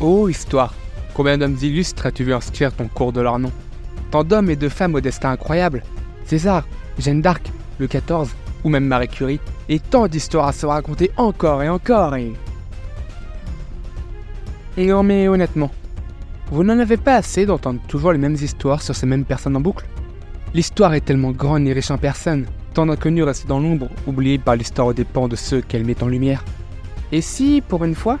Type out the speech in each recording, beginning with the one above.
Oh, histoire. Combien d'hommes illustres as-tu vu inscrire ton cours de leur nom? Tant d'hommes et de femmes au destin incroyable. César, Jeanne d'Arc, le XIV, ou même Marie Curie, et tant d'histoires à se raconter encore et encore et... Non mais honnêtement, vous n'en avez pas assez d'entendre toujours les mêmes histoires sur ces mêmes personnes en boucle? L'histoire est tellement grande et riche en personnes, tant d'inconnus restent dans l'ombre, oubliés par l'histoire aux dépens de ceux qu'elle met en lumière. Et si, pour une fois,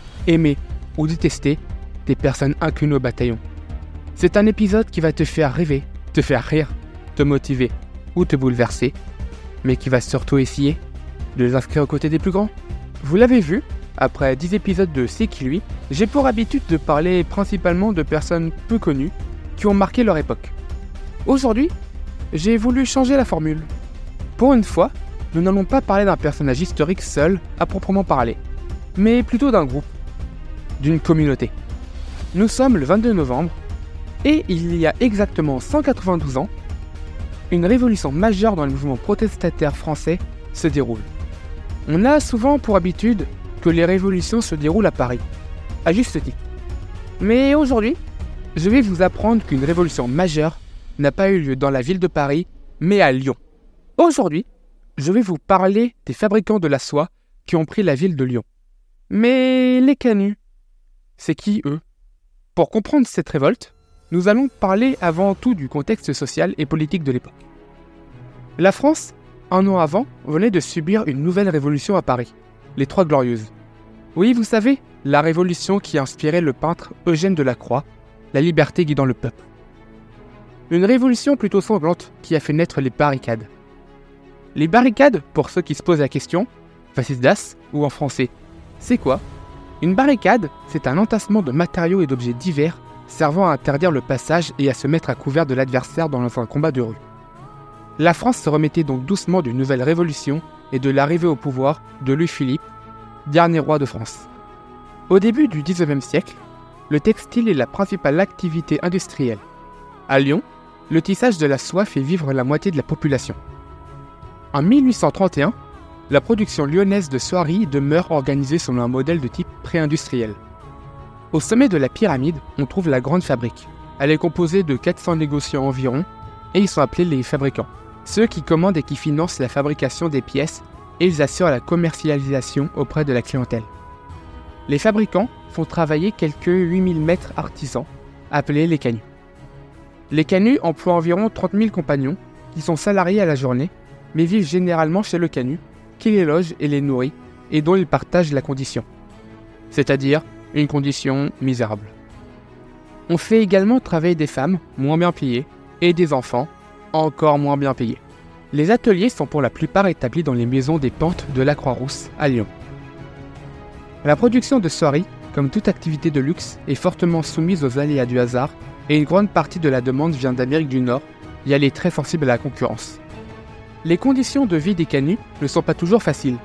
aimer ou détester des personnes inconnues au bataillon. C'est un épisode qui va te faire rêver, te faire rire, te motiver ou te bouleverser, mais qui va surtout essayer de les inscrire aux côtés des plus grands. Vous l'avez vu, après 10 épisodes de C'est qui lui, j'ai pour habitude de parler principalement de personnes peu connues qui ont marqué leur époque. Aujourd'hui, j'ai voulu changer la formule. Pour une fois, nous n'allons pas parler d'un personnage historique seul à proprement parler, mais plutôt d'un groupe, d'une communauté. Nous sommes le 22 novembre, et il y a exactement 192 ans, une révolution majeure dans le mouvement protestataire français se déroule. On a souvent pour habitude que les révolutions se déroulent à Paris, à juste titre. Mais aujourd'hui, je vais vous apprendre qu'une révolution majeure n'a pas eu lieu dans la ville de Paris, mais à Lyon. Aujourd'hui, je vais vous parler des fabricants de la soie qui ont pris la ville de Lyon. Mais les canuts, c'est qui eux? Pour comprendre cette révolte, nous allons parler avant tout du contexte social et politique de l'époque. La France, un an avant, venait de subir une nouvelle révolution à Paris, les Trois Glorieuses. Oui, vous savez, la révolution qui a inspiré le peintre Eugène Delacroix, la liberté guidant le peuple. Une révolution plutôt sanglante qui a fait naître les barricades. Les barricades, pour ceux qui se posent la question, das ou en français, c'est quoi? Une barricade, c'est un entassement de matériaux et d'objets divers servant à interdire le passage et à se mettre à couvert de l'adversaire dans un combat de rue. La France se remettait donc doucement d'une nouvelle révolution et de l'arrivée au pouvoir de Louis-Philippe, dernier roi de France. Au début du XIXe siècle, le textile est la principale activité industrielle. À Lyon, le tissage de la soie fait vivre la moitié de la population. En 1831, la production lyonnaise de soieries demeure organisée selon un modèle de type pré-industriel. Au sommet de la pyramide, on trouve la grande fabrique. Elle est composée de 400 négociants environ, et ils sont appelés les fabricants. Ceux qui commandent et qui financent la fabrication des pièces, et ils assurent la commercialisation auprès de la clientèle. Les fabricants font travailler quelques 8000 maîtres artisans, appelés les canuts. Les canuts emploient environ 30 000 compagnons, qui sont salariés à la journée, mais vivent généralement chez le canut, qui les loge et les nourrit, et dont ils partagent la condition. C'est-à-dire une condition misérable. On fait également travailler des femmes, moins bien payées, et des enfants, encore moins bien payés. Les ateliers sont pour la plupart établis dans les maisons des pentes de la Croix-Rousse, à Lyon. La production de soieries, comme toute activité de luxe, est fortement soumise aux aléas du hasard et une grande partie de la demande vient d'Amérique du Nord, et elle est très sensible à la concurrence. Les conditions de vie des canuts ne sont pas toujours faciles.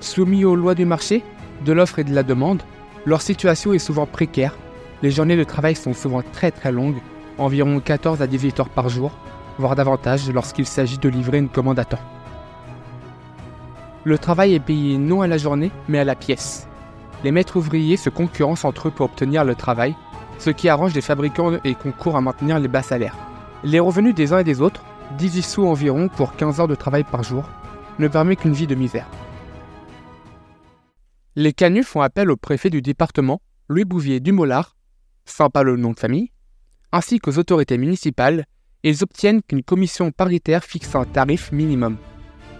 Soumis aux lois du marché, de l'offre et de la demande, leur situation est souvent précaire, les journées de travail sont souvent très très longues, environ 14 à 18 heures par jour, voire davantage lorsqu'il s'agit de livrer une commande à temps. Le travail est payé non à la journée, mais à la pièce. Les maîtres ouvriers se concurrencent entre eux pour obtenir le travail, ce qui arrange les fabricants et concourt à maintenir les bas salaires. Les revenus des uns et des autres, 18 sous environ pour 15 heures de travail par jour, ne permet qu'une vie de misère. Les canuts font appel au préfet du département, Louis Bouvier Dumollard, pas le nom de famille, ainsi qu'aux autorités municipales, et ils obtiennent qu'une commission paritaire fixe un tarif minimum.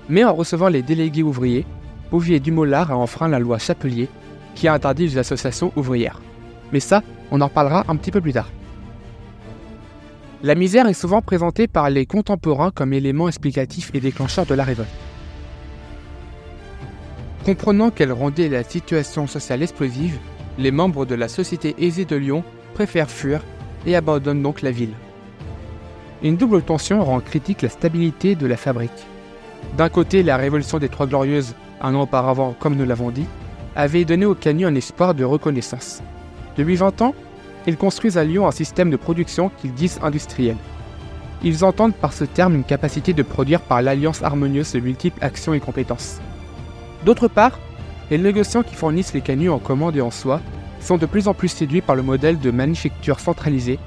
Mais en recevant les délégués ouvriers, Bouvier Dumollard a enfreint la loi Chapelier, qui a interdit les associations ouvrières. Mais ça, on en parlera un petit peu plus tard. La misère est souvent présentée par les contemporains comme élément explicatif et déclencheur de la révolte. Comprenant qu'elle rendait la situation sociale explosive, les membres de la Société aisée de Lyon préfèrent fuir et abandonnent donc la ville. Une double tension rend critique la stabilité de la fabrique. D'un côté, la révolution des Trois Glorieuses, un an auparavant, comme nous l'avons dit, avait donné au Canu un espoir de reconnaissance. Depuis 20 ans, ils construisent à Lyon un système de production qu'ils disent industriel. Ils entendent par ce terme une capacité de produire par l'alliance harmonieuse de multiples actions et compétences. D'autre part, les négociants qui fournissent les canuts en commande et en soie sont de plus en plus séduits par le modèle de manufacture centralisée.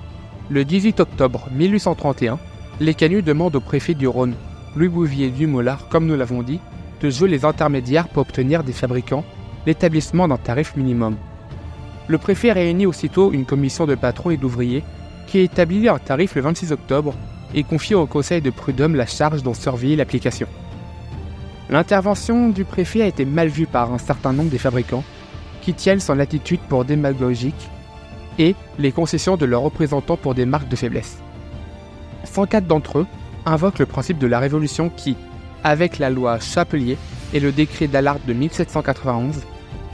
Le 18 octobre 1831, les canuts demandent au préfet du Rhône, Louis Bouvier Dumoulard, comme nous l'avons dit, de jouer les intermédiaires pour obtenir des fabricants l'établissement d'un tarif minimum. Le préfet réunit aussitôt une commission de patrons et d'ouvriers qui établit un tarif le 26 octobre et confie au conseil de prud'homme la charge d'en surveiller l'application. L'intervention du préfet a été mal vue par un certain nombre des fabricants qui tiennent son attitude pour démagogique et les concessions de leurs représentants pour des marques de faiblesse. 104 d'entre eux invoquent le principe de la Révolution qui, avec la loi Chapelier et le décret d'Allard de 1791,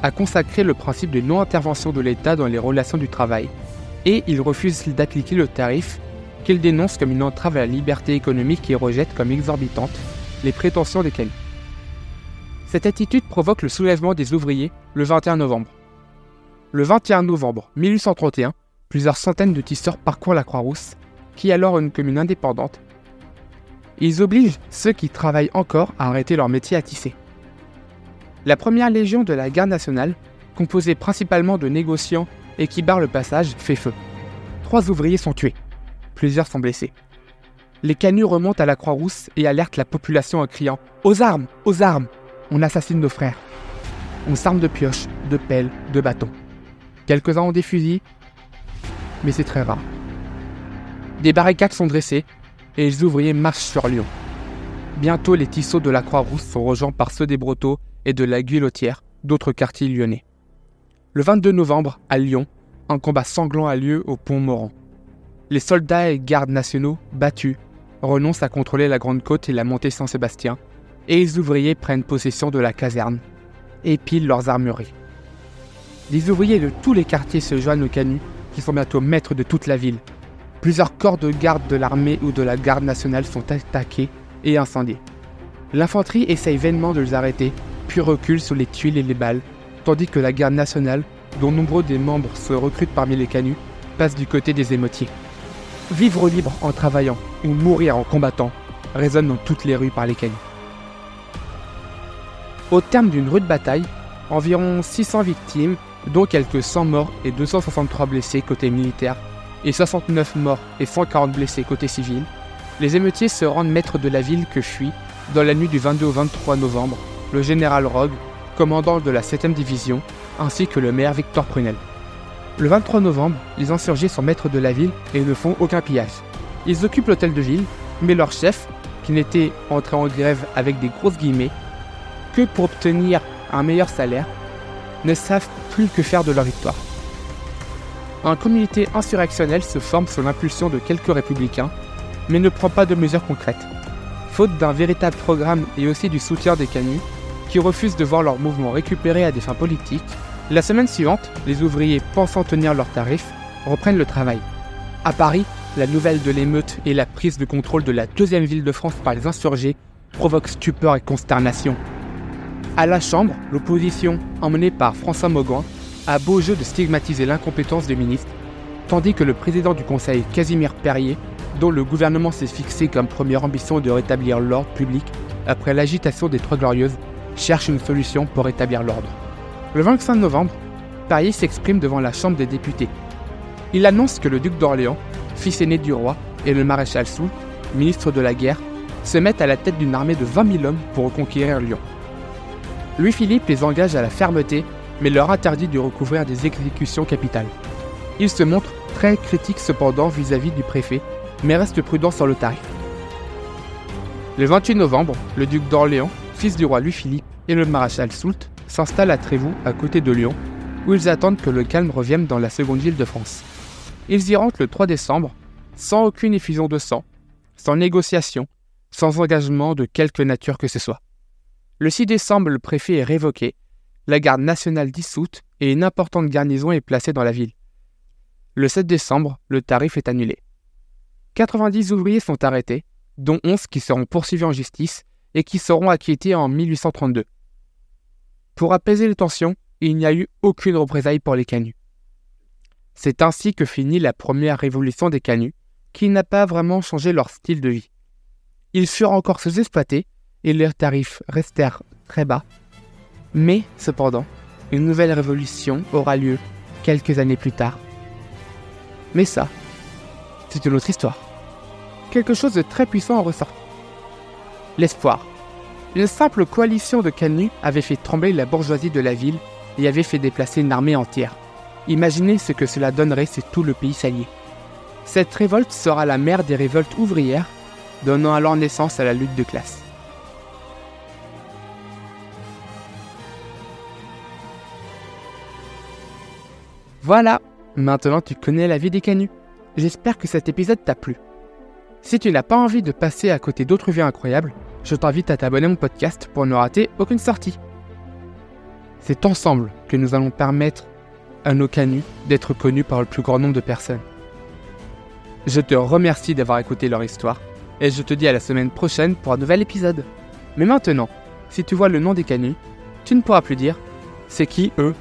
a consacré le principe de non-intervention de l'État dans les relations du travail, et ils refusent d'appliquer le tarif qu'ils dénoncent comme une entrave à la liberté économique et rejettent comme exorbitante les prétentions des. Cette attitude provoque le soulèvement des ouvriers le 21 novembre. Le 21 novembre 1831, plusieurs centaines de tisseurs parcourent la Croix-Rousse, qui est alors une commune indépendante. Ils obligent ceux qui travaillent encore à arrêter leur métier à tisser. La première légion de la garde nationale, composée principalement de négociants et qui barre le passage, fait feu. Trois ouvriers sont tués. Plusieurs sont blessés. Les canuts remontent à la Croix-Rousse et alertent la population en criant Aux armes Aux armes on assassine nos frères. On s'arme de pioches, de pelles, de bâtons. Quelques-uns ont des fusils, mais c'est très rare. Des barricades sont dressées et les ouvriers marchent sur Lyon. Bientôt, les tisseaux de la Croix-Rousse sont rejoints par ceux des Brotteaux et de la Guillotière, d'autres quartiers lyonnais. Le 22 novembre, à Lyon, un combat sanglant a lieu au pont Morand. Les soldats et gardes nationaux, battus, renoncent à contrôler la Grande Côte et la montée Saint-Sébastien et les ouvriers prennent possession de la caserne et pilent leurs armureries. Les ouvriers de tous les quartiers se joignent aux canuts qui sont bientôt maîtres de toute la ville. Plusieurs corps de garde de l'armée ou de la garde nationale sont attaqués et incendiés. L'infanterie essaye vainement de les arrêter, puis recule sous les tuiles et les balles, tandis que la garde nationale, dont nombreux des membres se recrutent parmi les canuts, passe du côté des émotiers. Vivre libre en travaillant ou mourir en combattant résonne dans toutes les rues par les canuts. Au terme d'une rude bataille, environ 600 victimes, dont quelques 100 morts et 263 blessés côté militaire, et 69 morts et 140 blessés côté civil, les émeutiers se rendent maîtres de la ville que fuit, dans la nuit du 22 au 23 novembre, le général Rogue, commandant de la 7e division, ainsi que le maire Victor Prunel. Le 23 novembre, les insurgés sont maîtres de la ville et ne font aucun pillage. Ils occupent l'hôtel de ville, mais leur chef, qui n'était entré en grève avec des grosses guillemets, que pour obtenir un meilleur salaire, ne savent plus que faire de leur victoire. Un communauté insurrectionnel se forme sous l'impulsion de quelques républicains, mais ne prend pas de mesures concrètes. Faute d'un véritable programme et aussi du soutien des canuts, qui refusent de voir leur mouvement récupéré à des fins politiques, la semaine suivante, les ouvriers pensant tenir leurs tarifs reprennent le travail. À Paris, la nouvelle de l'émeute et la prise de contrôle de la deuxième ville de France par les insurgés provoquent stupeur et consternation. À la Chambre, l'opposition, emmenée par François Mauguin, a beau jeu de stigmatiser l'incompétence des ministres, tandis que le président du Conseil, Casimir Perrier, dont le gouvernement s'est fixé comme première ambition de rétablir l'ordre public après l'agitation des Trois Glorieuses, cherche une solution pour rétablir l'ordre. Le 25 novembre, Perrier s'exprime devant la Chambre des députés. Il annonce que le duc d'Orléans, fils aîné du roi, et le maréchal Soult, ministre de la guerre, se mettent à la tête d'une armée de 20 000 hommes pour reconquérir Lyon. Louis-Philippe les engage à la fermeté, mais leur interdit de recouvrir des exécutions capitales. Il se montre très critique cependant vis-à-vis du préfet, mais reste prudent sur le tarif. Le 28 novembre, le duc d'Orléans, fils du roi Louis-Philippe, et le maréchal Soult s'installent à Trévoux, à côté de Lyon, où ils attendent que le calme revienne dans la seconde ville de France. Ils y rentrent le 3 décembre, sans aucune effusion de sang, sans négociation, sans engagement de quelque nature que ce soit. Le 6 décembre, le préfet est révoqué, la garde nationale dissoute et une importante garnison est placée dans la ville. Le 7 décembre, le tarif est annulé. 90 ouvriers sont arrêtés, dont 11 qui seront poursuivis en justice et qui seront acquittés en 1832. Pour apaiser les tensions, il n'y a eu aucune représaille pour les canuts. C'est ainsi que finit la première révolution des canuts, qui n'a pas vraiment changé leur style de vie. Ils furent encore sous-exploités et leurs tarifs restèrent très bas. Mais, cependant, une nouvelle révolution aura lieu quelques années plus tard. Mais ça, c'est une autre histoire. Quelque chose de très puissant en ressort. L'espoir. Une simple coalition de canuts avait fait trembler la bourgeoisie de la ville et avait fait déplacer une armée entière. Imaginez ce que cela donnerait si tout le pays s'alliait. Cette révolte sera la mère des révoltes ouvrières, donnant alors naissance à la lutte de classe. Voilà, maintenant tu connais la vie des canuts. J'espère que cet épisode t'a plu. Si tu n'as pas envie de passer à côté d'autres vies incroyables, je t'invite à t'abonner à mon podcast pour ne rater aucune sortie. C'est ensemble que nous allons permettre à nos canuts d'être connus par le plus grand nombre de personnes. Je te remercie d'avoir écouté leur histoire et je te dis à la semaine prochaine pour un nouvel épisode. Mais maintenant, si tu vois le nom des canuts, tu ne pourras plus dire c'est qui eux?